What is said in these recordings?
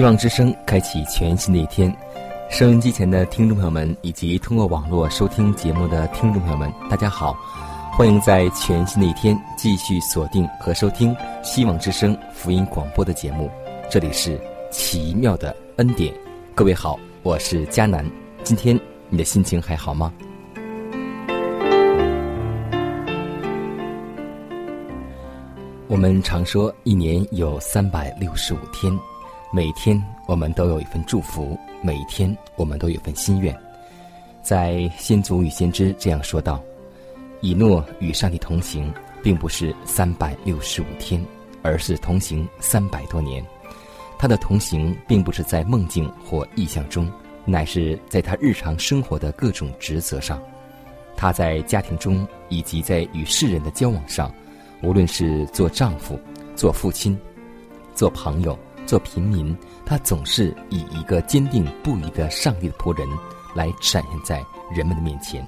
希望之声开启全新的一天，收音机前的听众朋友们，以及通过网络收听节目的听众朋友们，大家好，欢迎在全新的一天继续锁定和收听希望之声福音广播的节目。这里是奇妙的恩典，各位好，我是佳楠。今天你的心情还好吗？我们常说一年有三百六十五天。每天我们都有一份祝福，每一天我们都有份心愿。在《先祖与先知》这样说道：“以诺与上帝同行，并不是三百六十五天，而是同行三百多年。他的同行并不是在梦境或意象中，乃是在他日常生活的各种职责上。他在家庭中以及在与世人的交往上，无论是做丈夫、做父亲、做朋友。”做平民，他总是以一个坚定不移的上帝的仆人来展现在人们的面前。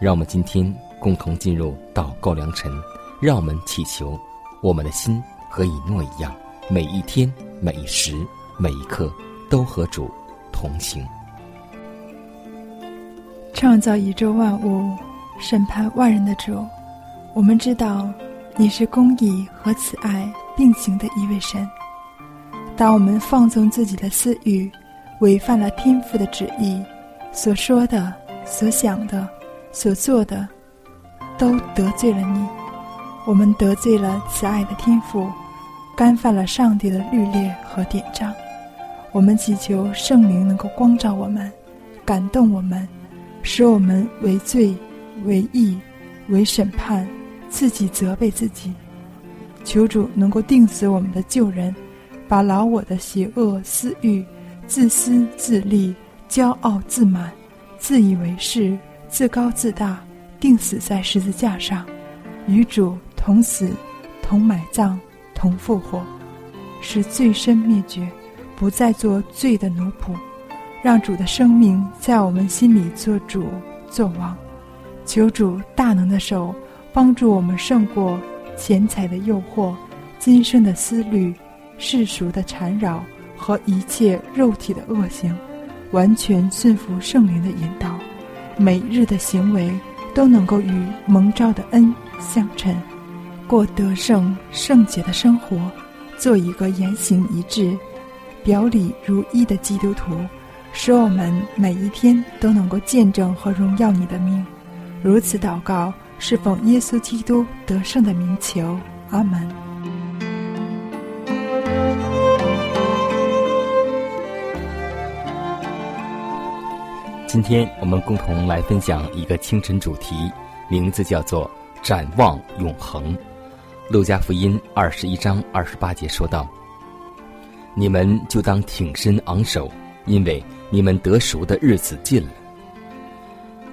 让我们今天共同进入祷告良辰，让我们祈求我们的心和以诺一样，每一天、每一时、每一刻都和主同行。创造宇宙万物、审判万人的主，我们知道你是公义和慈爱并行的一位神。当我们放纵自己的私欲，违反了天父的旨意，所说的、所想的、所做的，都得罪了你。我们得罪了慈爱的天父，干犯了上帝的律例和典章。我们祈求圣灵能够光照我们，感动我们，使我们为罪、为义、为审判，自己责备自己。求主能够定死我们的旧人。把老我的邪恶私欲、自私自利、骄傲自满、自以为是、自高自大，钉死在十字架上，与主同死、同埋葬、同复活，使罪身灭绝，不再做罪的奴仆，让主的生命在我们心里做主做王。求主大能的手帮助我们胜过钱财的诱惑、今生的思虑。世俗的缠绕和一切肉体的恶行，完全顺服圣灵的引导，每日的行为都能够与蒙召的恩相称，过得胜圣洁的生活，做一个言行一致、表里如一的基督徒，使我们每一天都能够见证和荣耀你的名。如此祷告，是奉耶稣基督得胜的名求。阿门。今天我们共同来分享一个清晨主题，名字叫做“展望永恒”。路加福音二十一章二十八节说道：“你们就当挺身昂首，因为你们得赎的日子近了。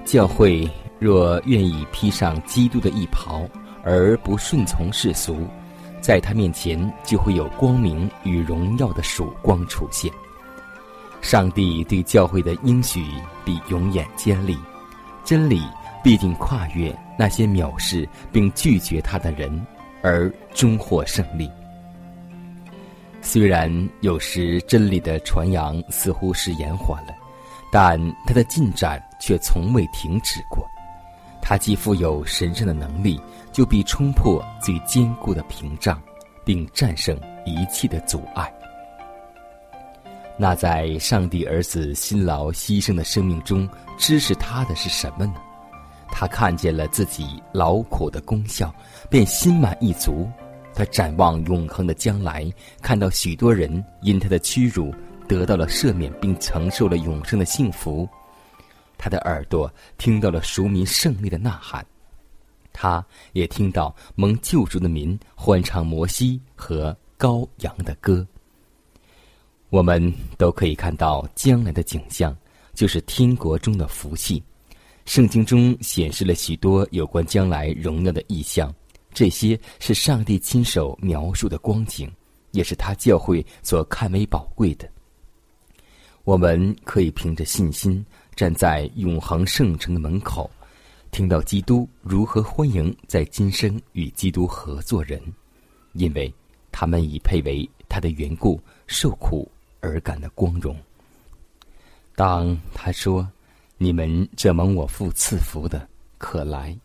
教会若愿意披上基督的衣袍，而不顺从世俗，在他面前就会有光明与荣耀的曙光出现。”上帝对教会的应许必永远坚立，真理必定跨越那些藐视并拒绝他的人，而终获胜利。虽然有时真理的传扬似乎是延缓了，但它的进展却从未停止过。它既富有神圣的能力，就必冲破最坚固的屏障，并战胜一切的阻碍。那在上帝儿子辛劳牺牲的生命中，支持他的是什么呢？他看见了自己劳苦的功效，便心满意足。他展望永恒的将来，看到许多人因他的屈辱得到了赦免，并承受了永生的幸福。他的耳朵听到了赎民胜利的呐喊，他也听到蒙救赎的民欢唱摩西和羔羊的歌。我们都可以看到将来的景象，就是天国中的福气。圣经中显示了许多有关将来荣耀的意象。这些是上帝亲手描述的光景，也是他教会所看为宝贵的。我们可以凭着信心站在永恒圣城的门口，听到基督如何欢迎在今生与基督合作人，因为他们已配为他的缘故受苦而感的光荣。当他说：“你们这蒙我父赐福的，可来。”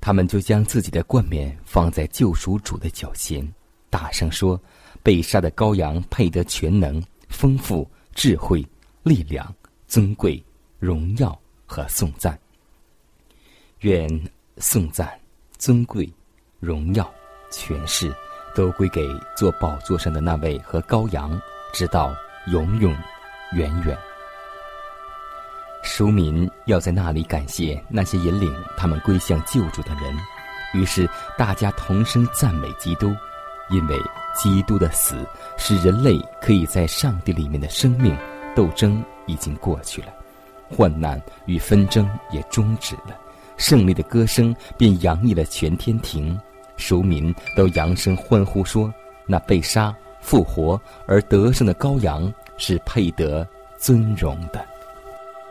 他们就将自己的冠冕放在救赎主的脚前，大声说：“被杀的羔羊配得全能、丰富、智慧、力量、尊贵、荣耀和颂赞。愿颂赞、尊贵、荣耀、权势都归给坐宝座上的那位和羔羊，直到永永远远。”书民要在那里感谢那些引领他们归向救主的人，于是大家同声赞美基督，因为基督的死使人类可以在上帝里面的生命斗争已经过去了，患难与纷争也终止了，胜利的歌声便洋溢了全天庭，庶民都扬声欢呼说：“那被杀、复活而得胜的羔羊是配得尊荣的。”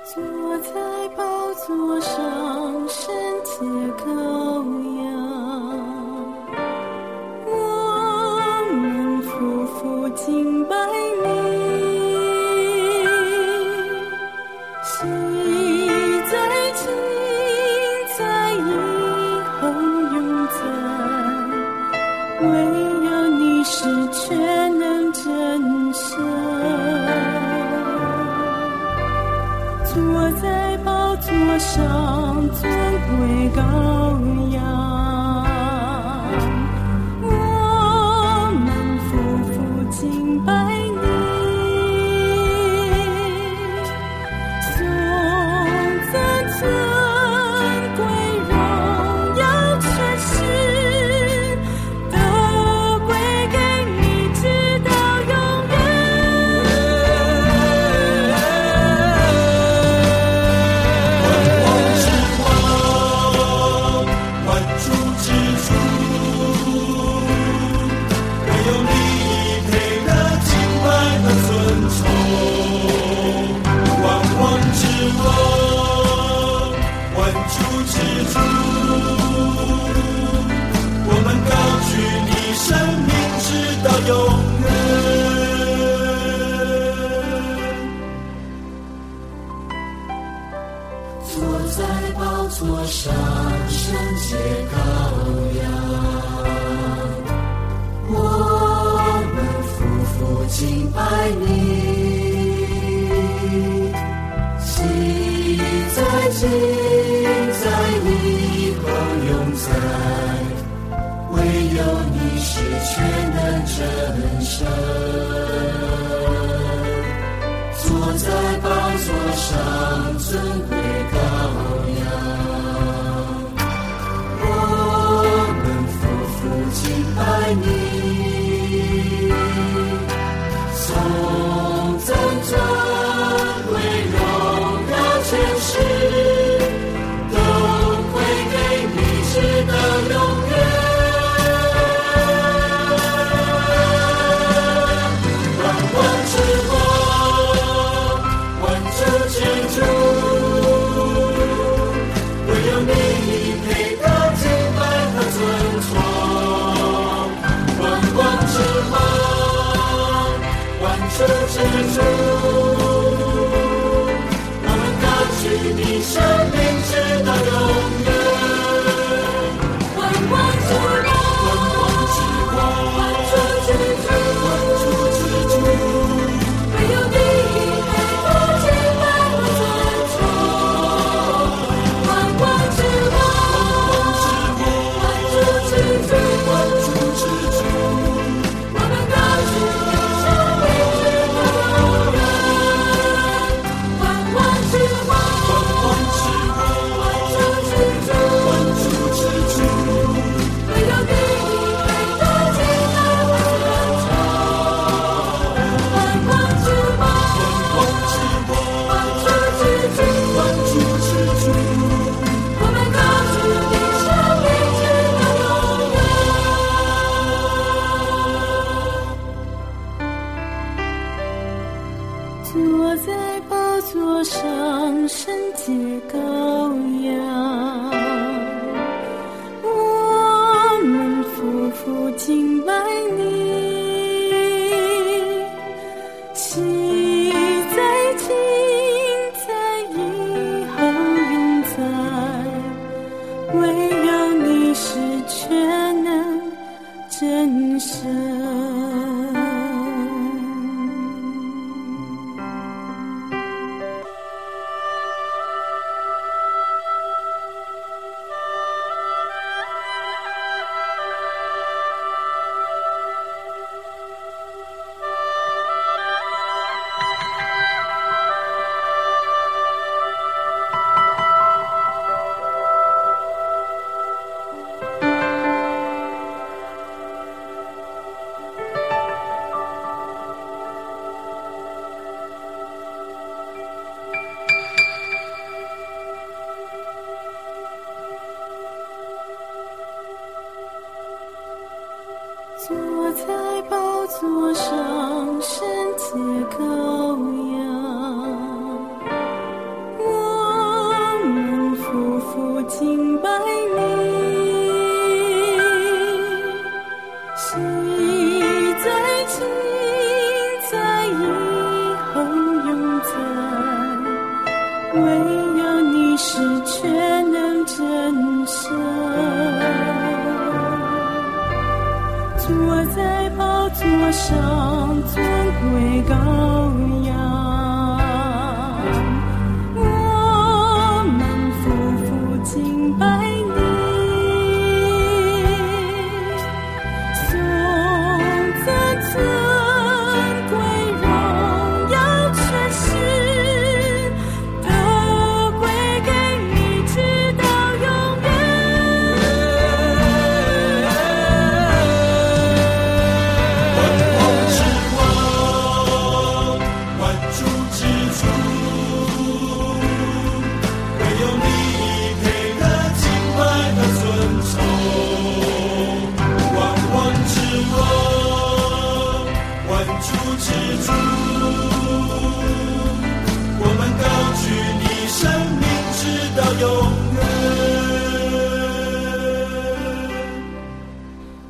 坐在宝座上，上，尊贵高坐在宝座上，圣洁高扬，我们夫妇敬拜你，心在，情在，你后永在，唯有你是全能真神，坐在宝座上，尊贵。之主。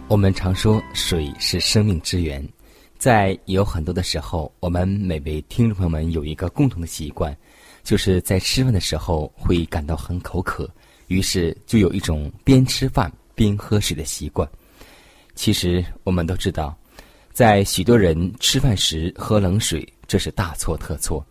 我们常说水是生命之源，在有很多的时候，我们每位听众朋友们有一个共同的习惯，就是在吃饭的时候会感到很口渴，于是就有一种边吃饭边喝水的习惯。其实我们都知道，在许多人吃饭时喝冷水，这是大错特错，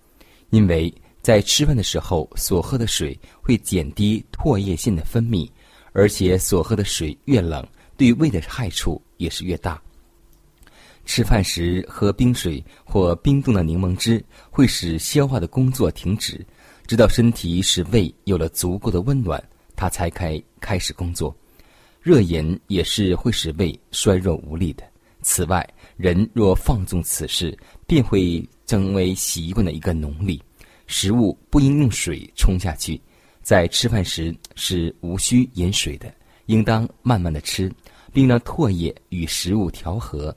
因为在吃饭的时候所喝的水会减低唾液腺的分泌，而且所喝的水越冷，对胃的害处也是越大。吃饭时喝冰水或冰冻的柠檬汁，会使消化的工作停止，直到身体使胃有了足够的温暖，它才开开始工作。热饮也是会使胃衰弱无力的。此外，人若放纵此事，便会成为习惯的一个奴隶。食物不应用水冲下去，在吃饭时是无需饮水的，应当慢慢的吃，并让唾液与食物调和。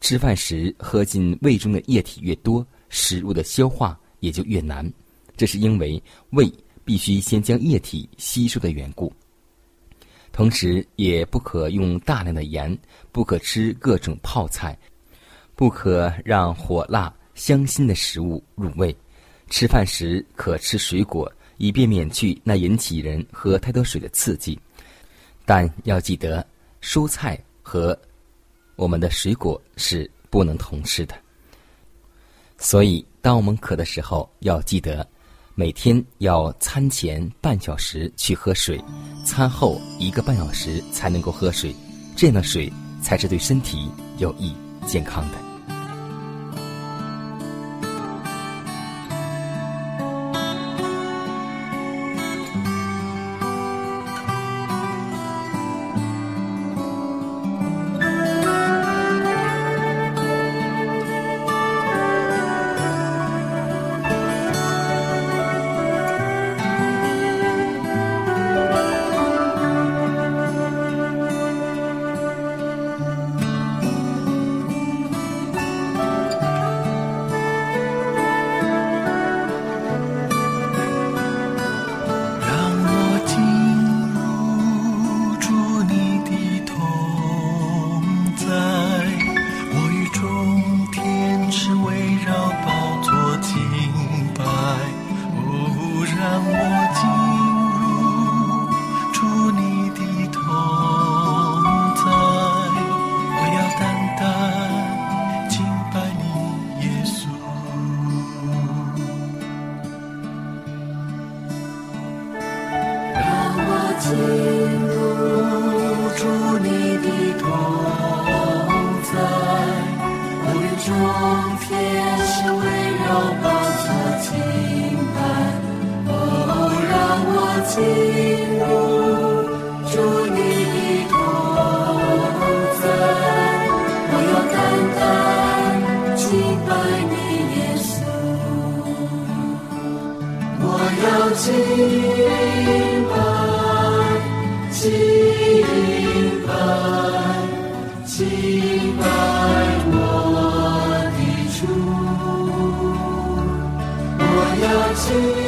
吃饭时喝进胃中的液体越多食物的消化也就越难。这是因为胃必须先将液体吸收的缘故。同时也不可用大量的盐不可吃各种泡菜不可让火辣香辛的食物入胃。吃饭时可吃水果以便免去那引起人喝太多水的刺激。但要记得蔬菜和我们的水果是不能同吃的所以当我们渴的时候要记得每天要餐前半小时去喝水餐后一个半小时才能够喝水这样的水才是对身体有益健康的。敬拜，敬拜，敬拜我的主，我要。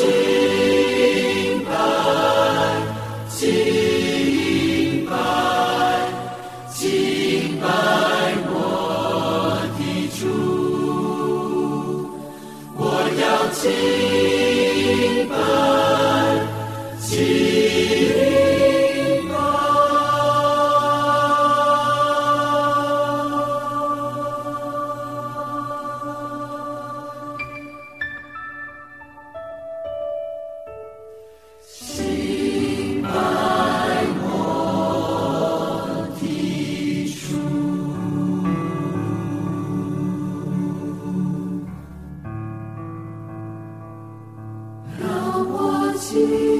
Спаси. see.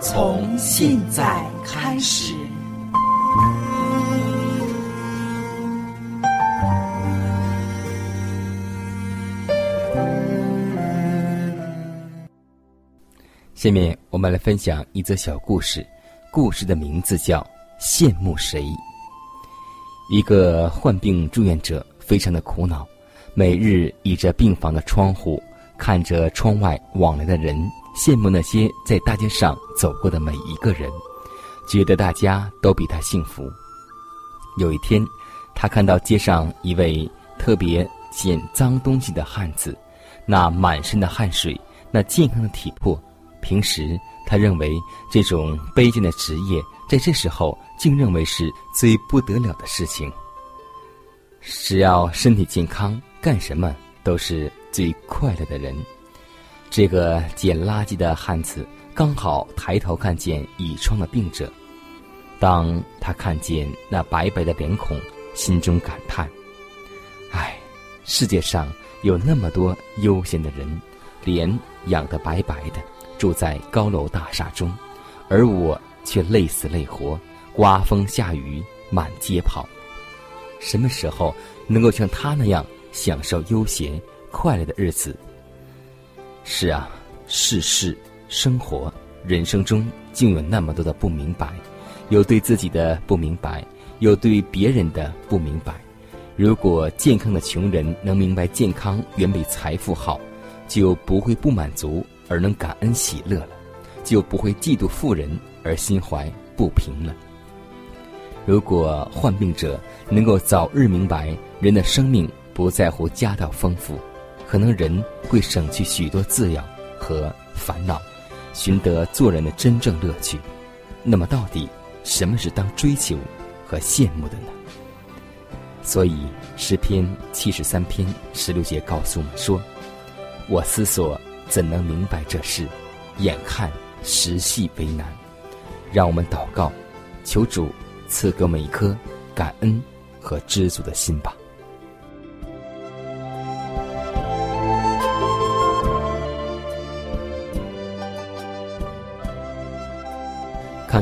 从现在开始。下面我们来分享一则小故事，故事的名字叫《羡慕谁》。一个患病住院者非常的苦恼，每日倚着病房的窗户，看着窗外往来的人，羡慕那些在大街上走过的每一个人，觉得大家都比他幸福。有一天，他看到街上一位特别捡脏东西的汉子，那满身的汗水，那健康的体魄。平时他认为这种卑贱的职业，在这时候竟认为是最不得了的事情。只要身体健康，干什么都是最快乐的人。这个捡垃圾的汉子刚好抬头看见倚窗的病者，当他看见那白白的脸孔，心中感叹：“唉，世界上有那么多悠闲的人，脸养得白白的。”住在高楼大厦中，而我却累死累活，刮风下雨满街跑。什么时候能够像他那样享受悠闲快乐的日子？是啊，世事生活人生中竟有那么多的不明白，有对自己的不明白，有对别人的不明白。如果健康的穷人能明白健康远比财富好，就不会不满足。而能感恩喜乐了，就不会嫉妒富人而心怀不平了。如果患病者能够早日明白人的生命不在乎家道丰富，可能人会省去许多滋养和烦恼，寻得做人的真正乐趣。那么，到底什么是当追求和羡慕的呢？所以，诗篇七十三篇十六节告诉我们说：“我思索。”怎能明白这事？眼看时系为难，让我们祷告，求主赐给我们一颗感恩和知足的心吧。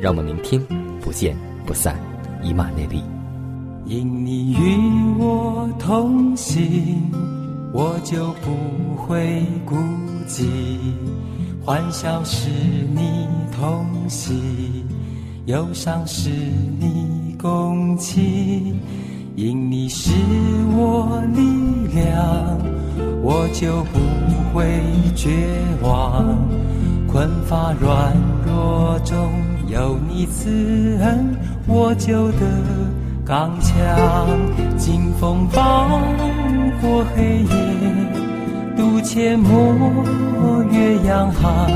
让我们明天不见不散，以马内利。因你与我同行。我就不会孤寂，欢笑是你同喜，忧伤是你共情。因你是我力量，我就不会绝望。困乏软弱中有你慈恩，我就得。刚强，劲风暴过黑夜，渡阡陌越洋海，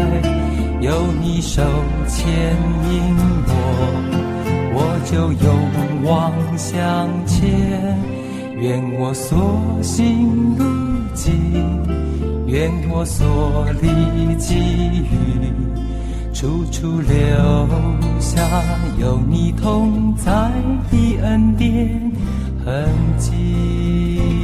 有你手牵引我，我就勇往向前。愿我所行路径，愿我所历际遇。处处留下有你同在的恩典痕迹。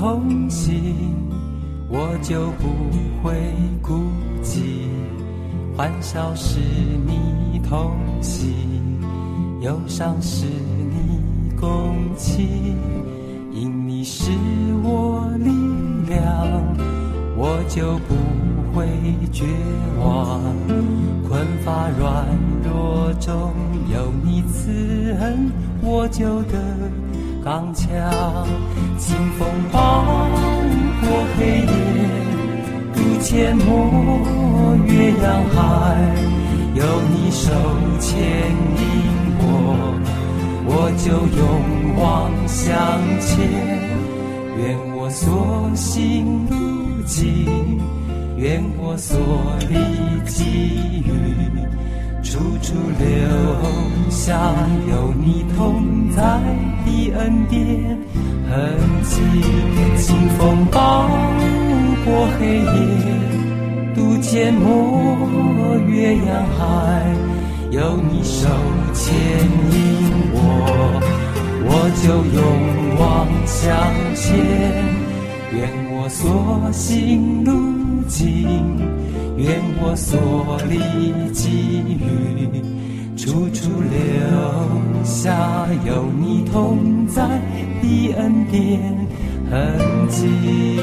同行，我就不会孤寂；欢笑是你同行，忧伤是你共情，因你是我力量，我就不会绝望。困乏软弱中有你慈恩，我就得刚强。清风暴过黑夜，渡阡陌。越洋海，有你手牵引我，我就勇往向前。愿我所行路径，愿我所历际遇，处处留下有你同在的恩典痕迹。清风抱过黑夜。渡阡陌越洋海，有你手牵引我，我就勇往向前。愿我所行路径，愿我所历际遇，处处留下有你同在的恩典痕迹。